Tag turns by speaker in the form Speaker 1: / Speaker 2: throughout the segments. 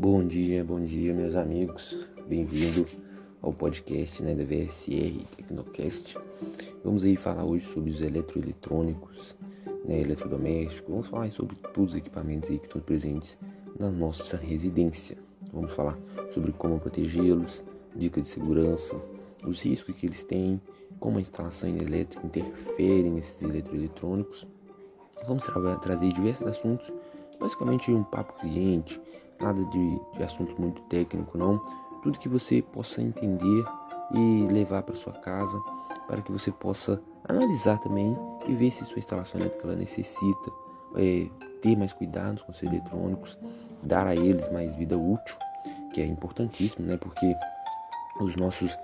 Speaker 1: Bom dia, bom dia, meus amigos. Bem-vindo ao podcast né, da VSR Tecnocast. Vamos aí falar hoje sobre os eletroeletrônicos, né, eletrodomésticos. Vamos falar sobre todos os equipamentos que estão presentes na nossa residência. Vamos falar sobre como protegê-los, dicas de segurança, os riscos que eles têm, como a instalação elétrica interfere nesses eletroeletrônicos. Vamos tra trazer diversos assuntos, basicamente um papo cliente, nada de, de assunto muito técnico, não. Tudo que você possa entender e levar para sua casa, para que você possa analisar também e ver se sua instalação elétrica ela necessita é, ter mais cuidados com os eletrônicos, dar a eles mais vida útil, que é importantíssimo, né? Porque os nossos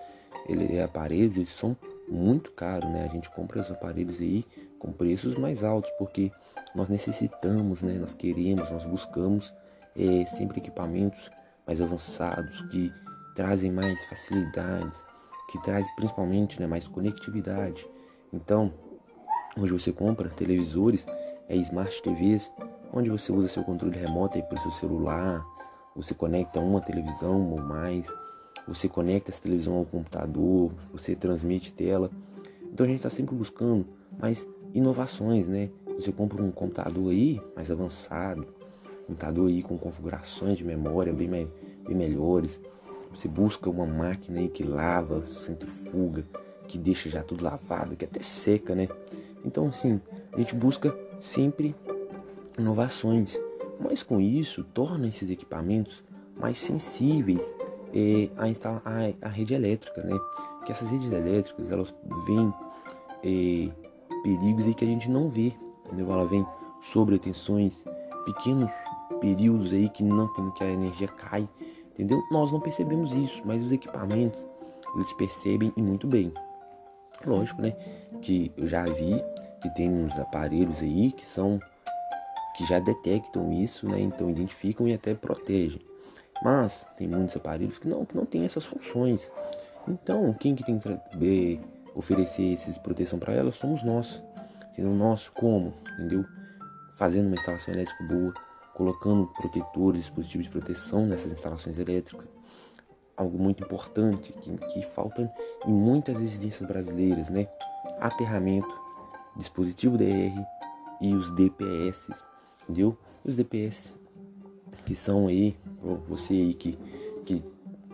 Speaker 1: ele, aparelhos eles são muito caros, né? A gente compra os aparelhos aí com preços mais altos, porque nós necessitamos, né? Nós queremos, nós buscamos é, sempre equipamentos mais avançados que trazem mais facilidades, que traz principalmente né, mais conectividade. Então, hoje você compra televisores, é smart TVs, onde você usa seu controle remoto aí pelo seu celular, você conecta uma televisão ou mais, você conecta essa televisão ao computador, você transmite tela. Então a gente está sempre buscando mais inovações, né? Você compra um computador aí mais avançado, computador aí com configurações de memória bem, bem melhores. Você busca uma máquina aí que lava, centrifuga, que deixa já tudo lavado, que até seca, né? Então, assim, a gente busca sempre inovações, mas com isso torna esses equipamentos mais sensíveis é, a instalar a, a, rede elétrica, né? Que essas redes elétricas elas vêm é, perigos aí que a gente não vê, entendeu? Ela vem sobre tensões, pequenos períodos aí que não que a energia cai, entendeu? Nós não percebemos isso, mas os equipamentos eles percebem e muito bem. Lógico, né? Que eu já vi que tem uns aparelhos aí que são que já detectam isso, né? Então identificam e até protegem. Mas tem muitos aparelhos que não que não têm essas funções. Então quem que tem que oferecer essas proteção para elas somos nós. Sendo nós como, entendeu? Fazendo uma instalação elétrica boa, colocando protetores, dispositivos de proteção nessas instalações elétricas. Algo muito importante que, que falta em muitas residências brasileiras, né? Aterramento, dispositivo DR e os DPS, entendeu? Os DPS que são aí, você aí que, que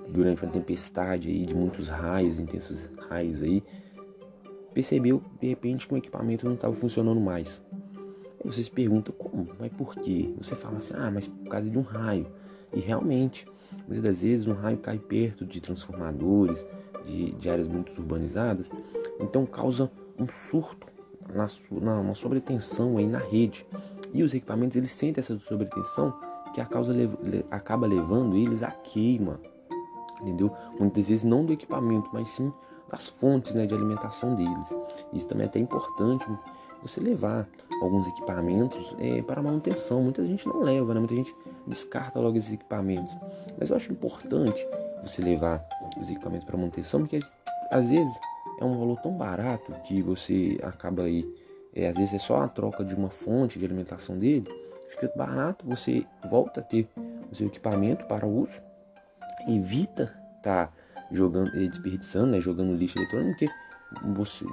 Speaker 1: durante uma tempestade aí de muitos raios, intensos raios aí, percebeu de repente que o equipamento não estava funcionando mais. Aí você se pergunta como, mas por quê? Você fala assim, ah, mas por causa de um raio. E realmente, muitas das vezes um raio cai perto de transformadores, de, de áreas muito urbanizadas, então causa um surto, na, na, uma sobretensão aí na rede. E os equipamentos eles sentem essa sobretensão que a causa le, acaba levando eles à queima, entendeu? Muitas vezes não do equipamento, mas sim das fontes né, de alimentação deles. Isso também é até importante você levar alguns equipamentos é, para manutenção. Muita gente não leva, né? muita gente descarta logo esses equipamentos. Mas eu acho importante você levar os equipamentos para manutenção, porque às vezes é um valor tão barato que você acaba aí, é, às vezes é só a troca de uma fonte de alimentação dele, fica barato, você volta a ter o seu equipamento para uso, evita estar tá jogando, desperdiçando, né, jogando lixo eletrônico, porque você,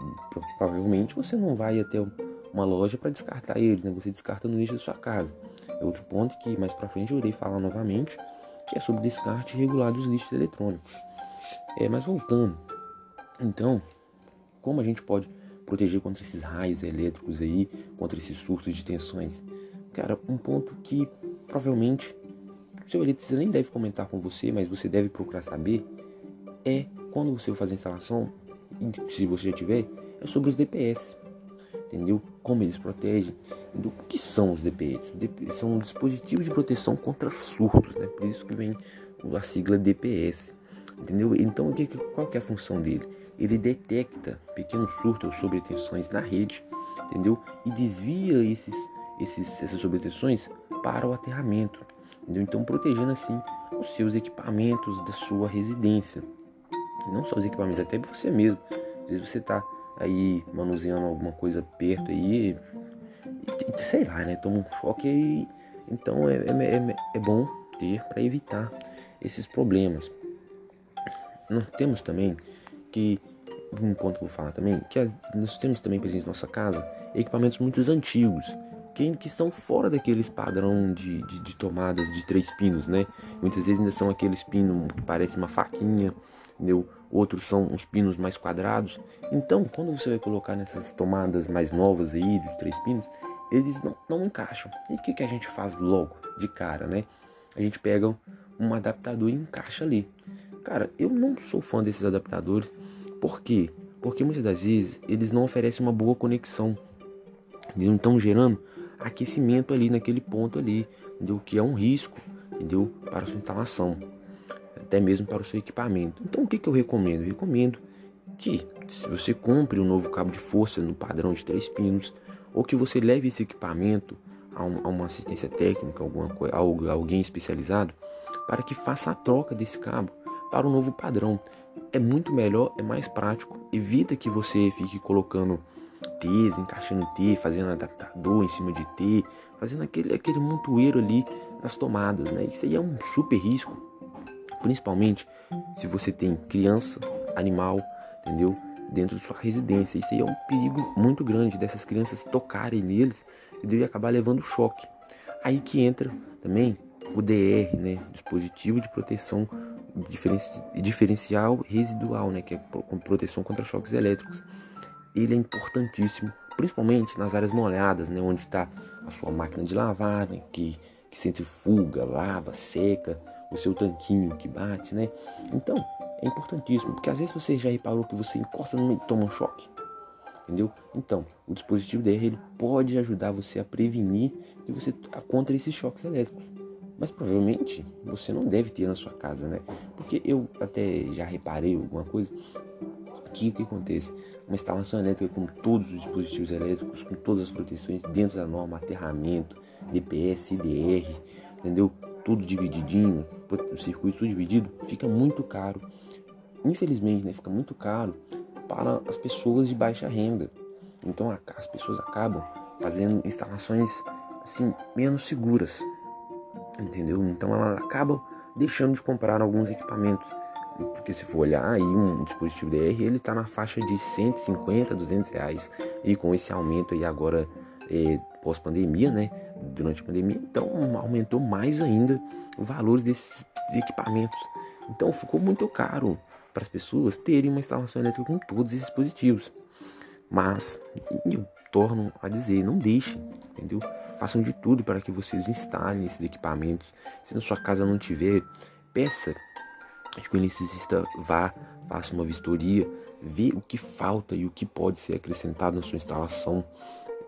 Speaker 1: provavelmente você não vai até uma loja para descartar eles, né? Você descarta no lixo da sua casa. É outro ponto que mais para frente eu irei falar novamente, que é sobre descarte regular dos lixos eletrônicos. É, mas voltando, então, como a gente pode proteger contra esses raios elétricos aí, contra esses surtos de tensões? Cara, um ponto que provavelmente seu eletricista nem deve comentar com você, mas você deve procurar saber, é quando você for fazer a instalação, se você já tiver, é sobre os DPS. Entendeu? Como eles protegem. O que são os DPS? São dispositivos de proteção contra surtos, né? Por isso que vem a sigla DPS. Entendeu? Então, qual que é a função dele? Ele detecta pequenos surtos ou sobretensões na rede, entendeu? E desvia esses, esses, essas sobretensões para o aterramento, entendeu? Então, protegendo assim os seus equipamentos da sua residência não só os equipamentos, até você mesmo. Às vezes você tá aí manuseando alguma coisa perto aí, e, sei lá, né? Toma um choque aí. Então é, é, é, é bom ter para evitar esses problemas. Nós temos também que um ponto que eu vou falar também, que nós temos também presente em nossa casa equipamentos muito antigos, que estão fora daqueles padrão de, de, de, tomadas de três pinos, né? Muitas vezes ainda são aqueles pinos que parecem uma faquinha, entendeu? Outros são uns pinos mais quadrados. Então, quando você vai colocar nessas tomadas mais novas aí, de três pinos, eles não, não encaixam. E o que, que a gente faz logo, de cara, né? A gente pega um adaptador e encaixa ali. Cara, eu não sou fã desses adaptadores. Por quê? Porque muitas das vezes eles não oferecem uma boa conexão. Eles não estão gerando aquecimento ali naquele ponto ali, entendeu? Que é um risco, entendeu? Para a sua instalação, até mesmo para o seu equipamento. Então o que, que eu recomendo? Eu recomendo que se você compre um novo cabo de força no padrão de três pinos, ou que você leve esse equipamento a, um, a uma assistência técnica, alguma, alguém especializado, para que faça a troca desse cabo para o novo padrão. É muito melhor, é mais prático, evita que você fique colocando T's, encaixando T, fazendo adaptador em cima de T, fazendo aquele, aquele montoeiro ali nas tomadas, né? Isso aí é um super risco, principalmente se você tem criança, animal, entendeu? Dentro de sua residência. Isso aí é um perigo muito grande dessas crianças tocarem neles e deve acabar levando choque. Aí que entra também o DR, né? Dispositivo de proteção diferencial residual, né? Que é proteção contra choques elétricos ele é importantíssimo, principalmente nas áreas molhadas, né, onde está a sua máquina de lavar, né, que, que centrifuga, lava, seca, o seu tanquinho que bate, né? Então, é importantíssimo, porque às vezes você já reparou que você encosta no meio e toma um choque, entendeu? Então, o dispositivo DR ele pode ajudar você a prevenir e você contra esses choques elétricos. Mas provavelmente você não deve ter na sua casa, né? Porque eu até já reparei alguma coisa que o que acontece? Uma instalação elétrica com todos os dispositivos elétricos, com todas as proteções dentro da norma, aterramento, DPS, IDR, entendeu? Tudo divididinho, o circuito dividido, fica muito caro. Infelizmente, né, fica muito caro para as pessoas de baixa renda. Então as pessoas acabam fazendo instalações assim menos seguras, entendeu? Então elas acabam deixando de comprar alguns equipamentos porque se for olhar aí um dispositivo DR, ele está na faixa de 150, 200 reais. E com esse aumento aí agora é, pós-pandemia, né? Durante a pandemia, então aumentou mais ainda o valor desses equipamentos. Então ficou muito caro para as pessoas terem uma instalação elétrica com todos esses dispositivos. Mas eu torno a dizer, não deixem, entendeu? Façam de tudo para que vocês instalem esses equipamentos. Se na sua casa não tiver, peça que o eletricista vá, faça uma vistoria, vê o que falta e o que pode ser acrescentado na sua instalação.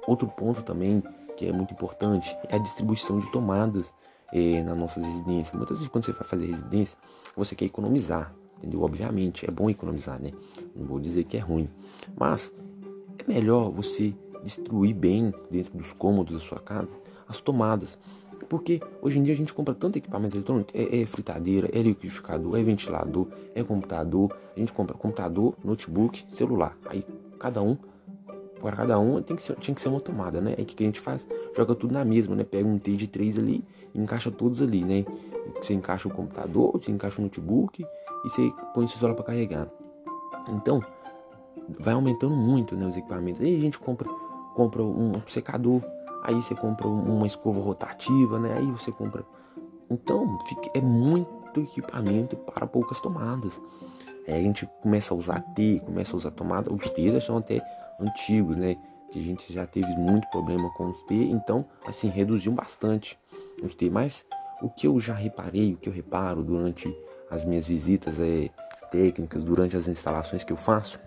Speaker 1: Outro ponto também que é muito importante é a distribuição de tomadas eh, nas nossas residências. Muitas vezes quando você vai fazer residência, você quer economizar, entendeu? Obviamente, é bom economizar, né? Não vou dizer que é ruim, mas é melhor você distribuir bem dentro dos cômodos da sua casa as tomadas porque hoje em dia a gente compra tanto equipamento eletrônico, é, é fritadeira, é liquidificador, é ventilador, é computador. A gente compra computador, notebook, celular. Aí cada um, para cada um tem que ser, tinha que ser uma tomada, né? Aí o que, a gente faz? Joga tudo na mesma, né? Pega um T de 3 ali e encaixa todos ali, né? Você encaixa o computador, você encaixa o notebook e você põe o celular para carregar. Então, vai aumentando muito né, os equipamentos. Aí a gente compra, compra um secador, Aí você compra uma escova rotativa, né? Aí você compra. Então, fica, é muito equipamento para poucas tomadas. É, a gente começa a usar T, começa a usar tomada. Os T já são até antigos, né? Que a gente já teve muito problema com os T, então, assim, reduziu bastante os T. Mas o que eu já reparei, o que eu reparo durante as minhas visitas é, técnicas, durante as instalações que eu faço,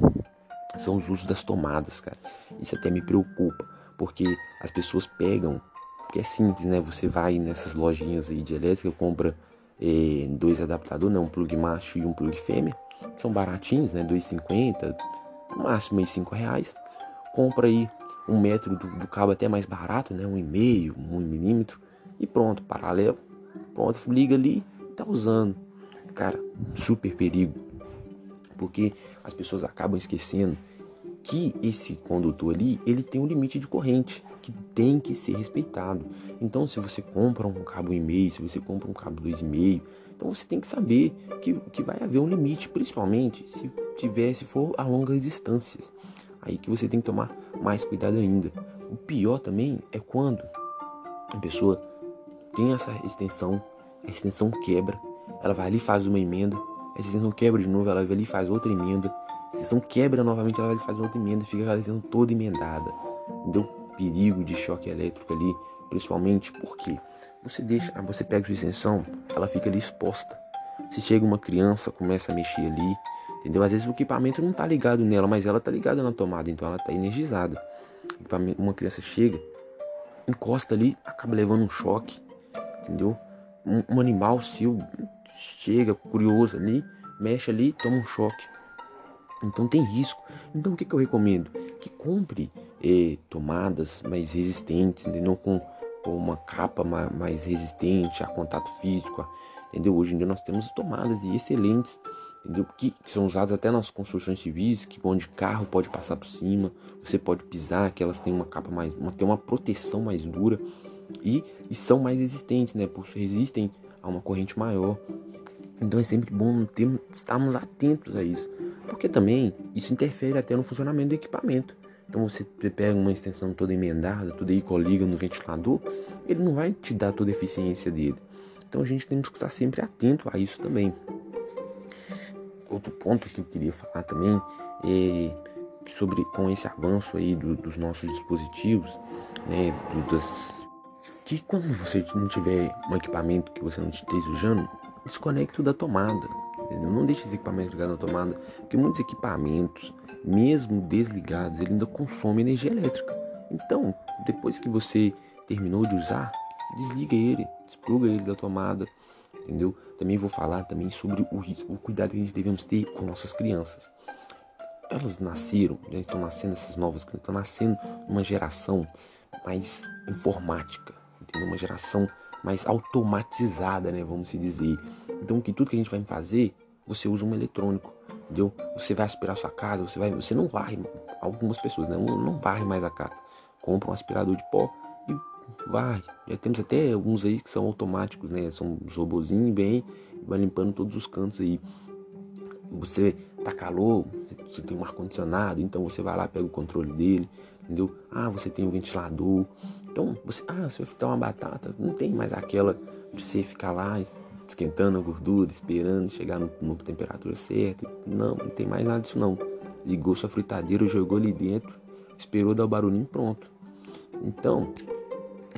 Speaker 1: são os usos das tomadas, cara. Isso até me preocupa porque as pessoas pegam, porque é simples, né? Você vai nessas lojinhas aí de elétrica, compra eh, dois adaptadores, né? um plug macho e um plug fêmea, são baratinhos, né? 2,50, no máximo aí 5 reais. Compra aí um metro do, do cabo até mais barato, né? Um e meio, um milímetro e pronto, paralelo, pronto, liga ali, tá usando. Cara, super perigo, porque as pessoas acabam esquecendo que esse condutor ali, ele tem um limite de corrente que tem que ser respeitado. Então, se você compra um cabo 1,5, se você compra um cabo 2,5, então você tem que saber que, que vai haver um limite, principalmente se tiver, se for a longas distâncias. Aí que você tem que tomar mais cuidado ainda. O pior também é quando a pessoa tem essa extensão, a extensão quebra, ela vai ali faz uma emenda, a extensão quebra de novo, ela vai ali faz outra emenda, a extensão quebra novamente, ela vai ali faz outra emenda, fica aquela extensão toda emendada. Deu perigo de choque elétrico ali, principalmente porque você deixa, você pega sua extensão, ela fica ali exposta. Se chega uma criança, começa a mexer ali, entendeu? Às vezes o equipamento não tá ligado nela, mas ela tá ligada na tomada, então ela tá energizada. Uma criança chega, encosta ali, acaba levando um choque, entendeu? Um, um animal seu chega curioso ali, mexe ali, toma um choque. Então tem risco. Então o que, que eu recomendo? Que compre eh, tomadas mais resistentes, entendeu? Com, com uma capa mais, mais resistente a contato físico, entendeu? Hoje em dia nós temos tomadas excelentes, entendeu? Que, que, são usadas até nas construções civis, que onde carro pode passar por cima, você pode pisar, que elas têm uma capa mais, uma, tem uma proteção mais dura e, e são mais resistentes, né? Porque resistem a uma corrente maior. Então é sempre bom ter, estarmos atentos a isso, porque também isso interfere até no funcionamento do equipamento. Então você pega uma extensão toda emendada, tudo aí coliga no ventilador, ele não vai te dar toda a eficiência dele. Então a gente tem que estar sempre atento a isso também. Outro ponto que eu queria falar também é sobre com esse avanço aí do, dos nossos dispositivos, né, do, das que quando você não tiver um equipamento que você não esteja usando, desconecte da tomada. Entendeu? Não deixe esse equipamento ligado na tomada, porque muitos equipamentos, mesmo desligados, ele ainda consome energia elétrica. Então, depois que você terminou de usar, desliga ele, despluga ele da tomada, entendeu? Também vou falar também sobre o, o cuidado que a gente devemos ter com nossas crianças. Elas nasceram, já estão nascendo essas novas crianças, estão nascendo uma geração mais informática, entendeu? Uma geração mais automatizada, né? Vamos se dizer. Então, que tudo que a gente vai fazer, você usa um eletrônico, entendeu? Você vai aspirar sua casa, você vai, você não varre. Algumas pessoas né? não, não varre mais a casa. Compra um aspirador de pó varre. Já temos até alguns aí que são automáticos, né? São uns robozinhos bem, vai limpando todos os cantos aí. Você tá calor, você tem um ar condicionado, então você vai lá pega o controle dele, entendeu? Ah, você tem um ventilador, então, você, ah, você vai fritar uma batata, não tem mais aquela de você ficar lá esquentando a gordura, esperando chegar numa temperatura certa. Não, não tem mais nada disso não. Ligou sua fritadeira, jogou ali dentro, esperou dar o barulhinho pronto. Então,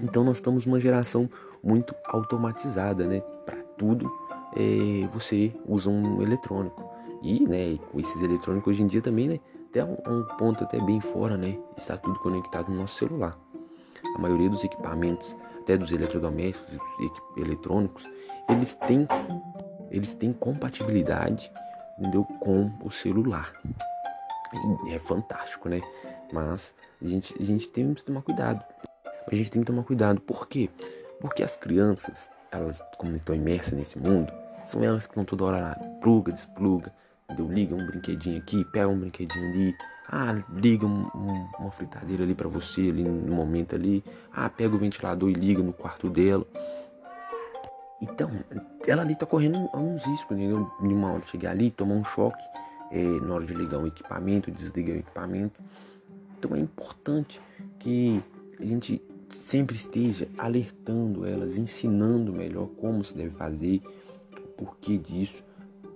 Speaker 1: então nós estamos numa geração muito automatizada, né? Para tudo é, você usa um eletrônico. E, né, com esses eletrônicos hoje em dia também, né? Até um, ponto até bem fora, né? Está tudo conectado no nosso celular a maioria dos equipamentos, até dos eletrodomésticos e eletrônicos, eles têm, eles têm compatibilidade entendeu? com o celular. E é fantástico, né? Mas a gente, a gente tem que tomar cuidado. A gente tem que tomar cuidado. Por quê? Porque as crianças, elas, como estão imersas nesse mundo, são elas que estão toda hora lá, pluga, despluga, entendeu? liga um brinquedinho aqui, pega um brinquedinho ali, ah, liga um, um, uma fritadeira ali para você ali no momento ali. Ah, pega o ventilador e liga no quarto dela. Então, ela ali tá correndo uns riscos, entendeu? De uma hora chegar ali, tomar um choque é, na hora de ligar um equipamento, desligar o equipamento. Então é importante que a gente sempre esteja alertando elas, ensinando melhor como se deve fazer, o porquê disso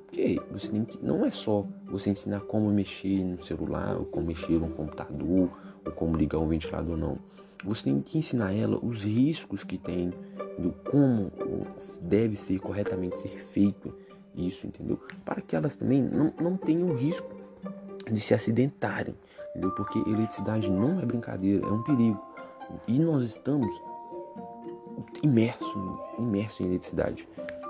Speaker 1: porque você tem que, não é só você ensinar como mexer no celular, ou como mexer no computador, ou como ligar um ventilador, não. Você tem que ensinar ela os riscos que tem, do como deve ser corretamente ser feito isso, entendeu? Para que elas também não, não tenham risco de se acidentarem, entendeu? Porque eletricidade não é brincadeira, é um perigo. E nós estamos imersos, imersos em eletricidade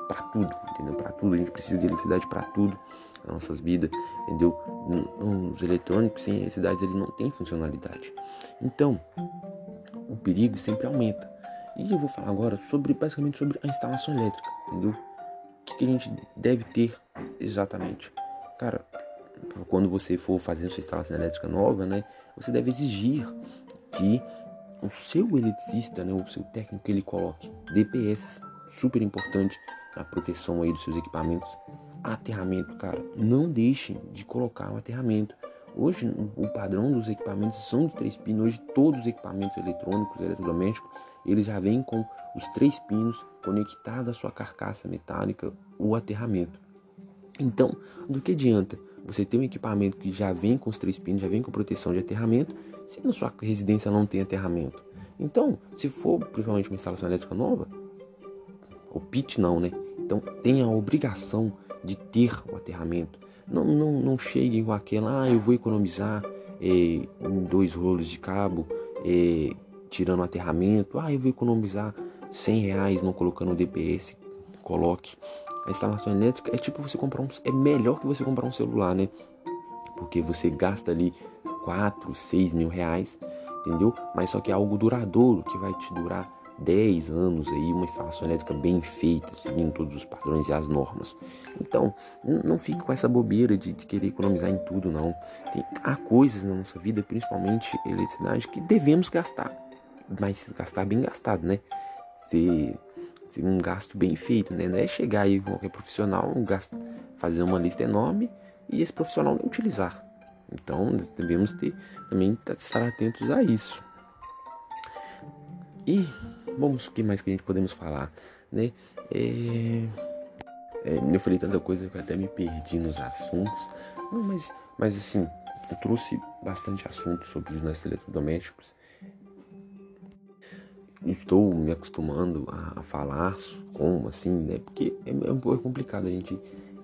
Speaker 1: para tudo, entendeu? Para tudo, a gente precisa de eletricidade para tudo nas nossas vidas, entendeu? Os eletrônicos sem eletricidade eles não têm funcionalidade. Então, o perigo sempre aumenta. E eu vou falar agora sobre basicamente sobre a instalação elétrica, entendeu? O que, que a gente deve ter exatamente? Cara, quando você for fazer sua instalação elétrica nova, né, você deve exigir que o seu eletricista, né, o seu técnico, ele coloque DPS, super importante na proteção aí dos seus equipamentos. Aterramento, cara, não deixem de colocar um aterramento. Hoje o padrão dos equipamentos são de três pinos. Hoje todos os equipamentos eletrônicos, eletrodomésticos, eles já vêm com os três pinos conectados à sua carcaça metálica, o aterramento. Então, do que adianta você ter um equipamento que já vem com os três pinos, já vem com proteção de aterramento, se na sua residência não tem aterramento? Então, se for principalmente uma instalação elétrica nova, o PIT não, né? Então, tem a obrigação de ter o aterramento. Não, não, não cheguem com aquela, ah, eu vou economizar é, em dois rolos de cabo, é, tirando o aterramento, ah, eu vou economizar 100 reais não colocando o DPS, coloque. A instalação elétrica é tipo você comprar um, é melhor que você comprar um celular, né? Porque você gasta ali 4, 6 mil reais, entendeu? Mas só que é algo duradouro, que vai te durar 10 anos aí, uma instalação elétrica bem feita, seguindo todos os padrões e as normas. Então, não fique com essa bobeira de, de querer economizar em tudo, não. Tem, há coisas na nossa vida, principalmente eletricidade, que devemos gastar. Mas gastar bem gastado, né? Ter, um gasto bem feito, né? Não é chegar aí com qualquer profissional, um gasto, fazer uma lista enorme e esse profissional não utilizar. Então, devemos ter também estar atentos a isso. E vamos, o que mais que a gente podemos falar, né? É, é, eu falei tanta coisa que eu até me perdi nos assuntos. Não, mas, mas assim, eu trouxe bastante assunto sobre os nossos eletrodomésticos. Estou me acostumando a, falar como, assim, né? Porque é, é um pouco complicado a gente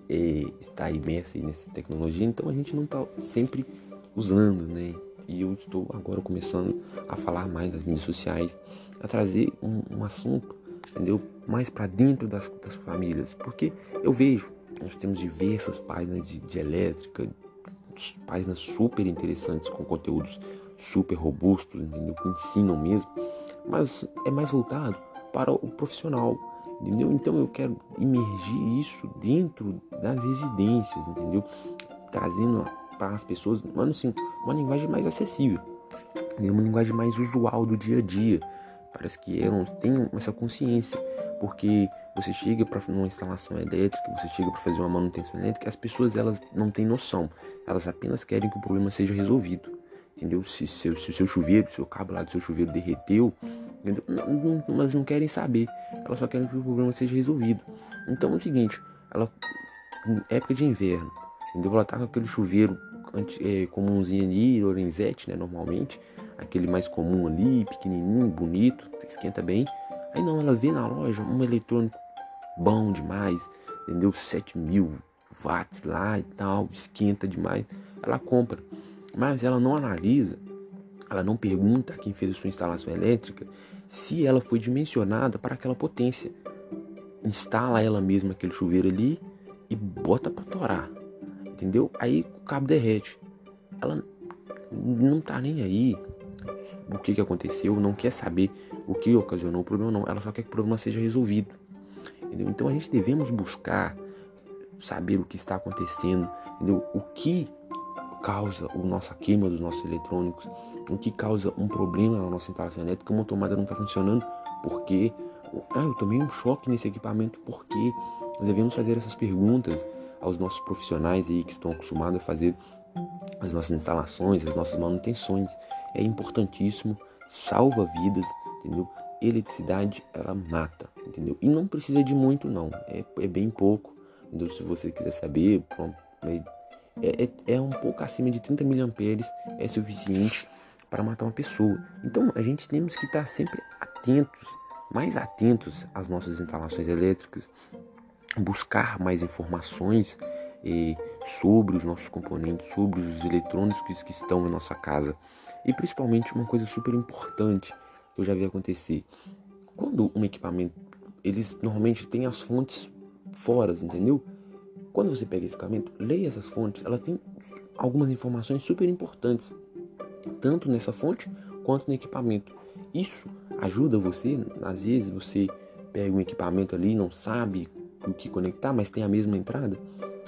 Speaker 1: é, estar imerso nessa tecnologia, então a gente não está sempre usando, né? E eu estou agora começando a falar mais nas mídias sociais, a trazer um, um assunto, entendeu? Mais para dentro das, das, famílias, porque eu vejo, nós temos diversas páginas de, de elétrica, páginas super interessantes com conteúdos super robustos, entendeu? Que ensinam mesmo, mas é mais voltado para o profissional, entendeu? Então eu quero imergir isso dentro das residências, entendeu? Trazendo para as pessoas, mano, assim, uma linguagem mais acessível, uma linguagem mais usual do dia a dia. Parece que elas têm essa consciência, porque você chega para uma instalação elétrica, você chega para fazer uma manutenção elétrica, as pessoas elas não têm noção, elas apenas querem que o problema seja resolvido, entendeu? Se, se, se o seu chuveiro, se o cabo lá do seu chuveiro derreteu, entendeu? Não, não, elas não querem saber, elas só querem que o problema seja resolvido. Então é o seguinte, ela, época de inverno, entendeu? Ela tá com aquele chuveiro é, comumzinho ali, Lorenzetti, né, normalmente, aquele mais comum ali, pequenininho, bonito, esquenta bem. Aí não, ela vê na loja um eletrônico bom demais, entendeu? 7 mil watts lá e tal, esquenta demais. Ela compra, mas ela não analisa, ela não pergunta a quem fez a sua instalação elétrica se ela foi dimensionada para aquela potência. Instala ela mesma aquele chuveiro ali e bota para torar entendeu? Aí o cabo derrete. Ela não tá nem aí o que, que aconteceu, não quer saber o que ocasionou o problema, não. Ela só quer que o problema seja resolvido. Entendeu? Então a gente devemos buscar saber o que está acontecendo, entendeu? O que causa a nossa queima dos nossos eletrônicos, o que causa um problema na nossa instalação elétrica, uma tomada não está funcionando, porque ah, eu tomei um choque nesse equipamento, porque nós devemos fazer essas perguntas aos nossos profissionais aí que estão acostumados a fazer as nossas instalações, as nossas manutenções. É importantíssimo, salva vidas, entendeu? Eletricidade, ela mata, entendeu? E não precisa de muito, não. É, é bem pouco, entendeu? Se você quiser saber, é, é, é um pouco acima de 30 miliamperes, é suficiente para matar uma pessoa. Então, a gente temos que estar sempre atentos, mais atentos às nossas instalações elétricas, buscar mais informações sobre os nossos componentes, sobre os eletrônicos que, que estão na nossa casa. E principalmente uma coisa super importante que eu já vi acontecer. Quando um equipamento, eles normalmente têm as fontes fora, entendeu? Quando você pega esse equipamento, leia essas fontes, ela tem algumas informações super importantes, tanto nessa fonte quanto no equipamento. Isso ajuda você, às vezes você pega um equipamento ali, não sabe o que conectar, mas tem a mesma entrada,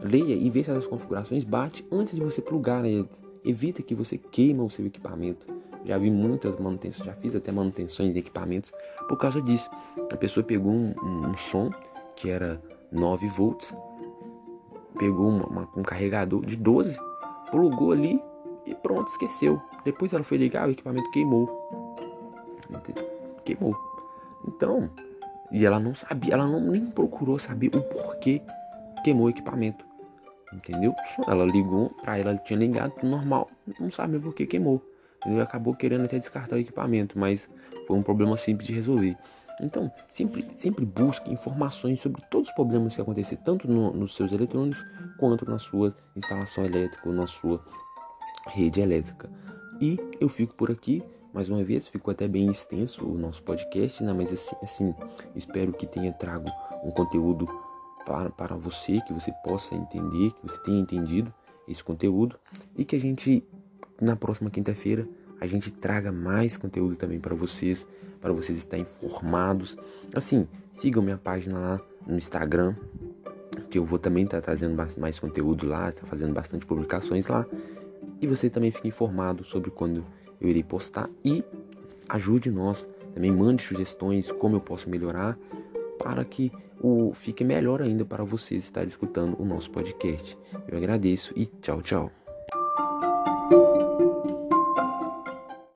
Speaker 1: leia e veja se as configurações bate antes de você plugar neles. Evita que você queima o seu equipamento. Já vi muitas manutenções, já fiz até manutenções de equipamentos por causa disso. A pessoa pegou um, um, um som que era 9 volts, pegou uma, uma, um carregador de 12, plugou ali e pronto, esqueceu. Depois ela foi ligar, o equipamento queimou. Queimou. Então, e ela não sabia, ela não nem procurou saber o porquê queimou o equipamento. Entendeu? Ela ligou, pra ela tinha ligado normal, não sabe por que queimou. Ele acabou querendo até descartar o equipamento, mas foi um problema simples de resolver. Então, sempre, sempre busque informações sobre todos os problemas que acontecer, tanto no, nos seus eletrônicos quanto na sua instalação elétrica ou na sua rede elétrica. E eu fico por aqui. Mais uma vez, ficou até bem extenso o nosso podcast, né? mas assim, assim espero que tenha trago um conteúdo para, para você, que você possa entender, que você tenha entendido esse conteúdo e que a gente, na próxima quinta-feira, a gente traga mais conteúdo também para vocês, para vocês estarem informados. Assim, sigam minha página lá no Instagram, que eu vou também estar tá trazendo mais conteúdo lá, tá fazendo bastante publicações lá. E você também fica informado sobre quando eu irei postar e ajude nós. Também mande sugestões como eu posso melhorar para que o fique melhor ainda para vocês estar escutando o nosso podcast. Eu agradeço e tchau, tchau.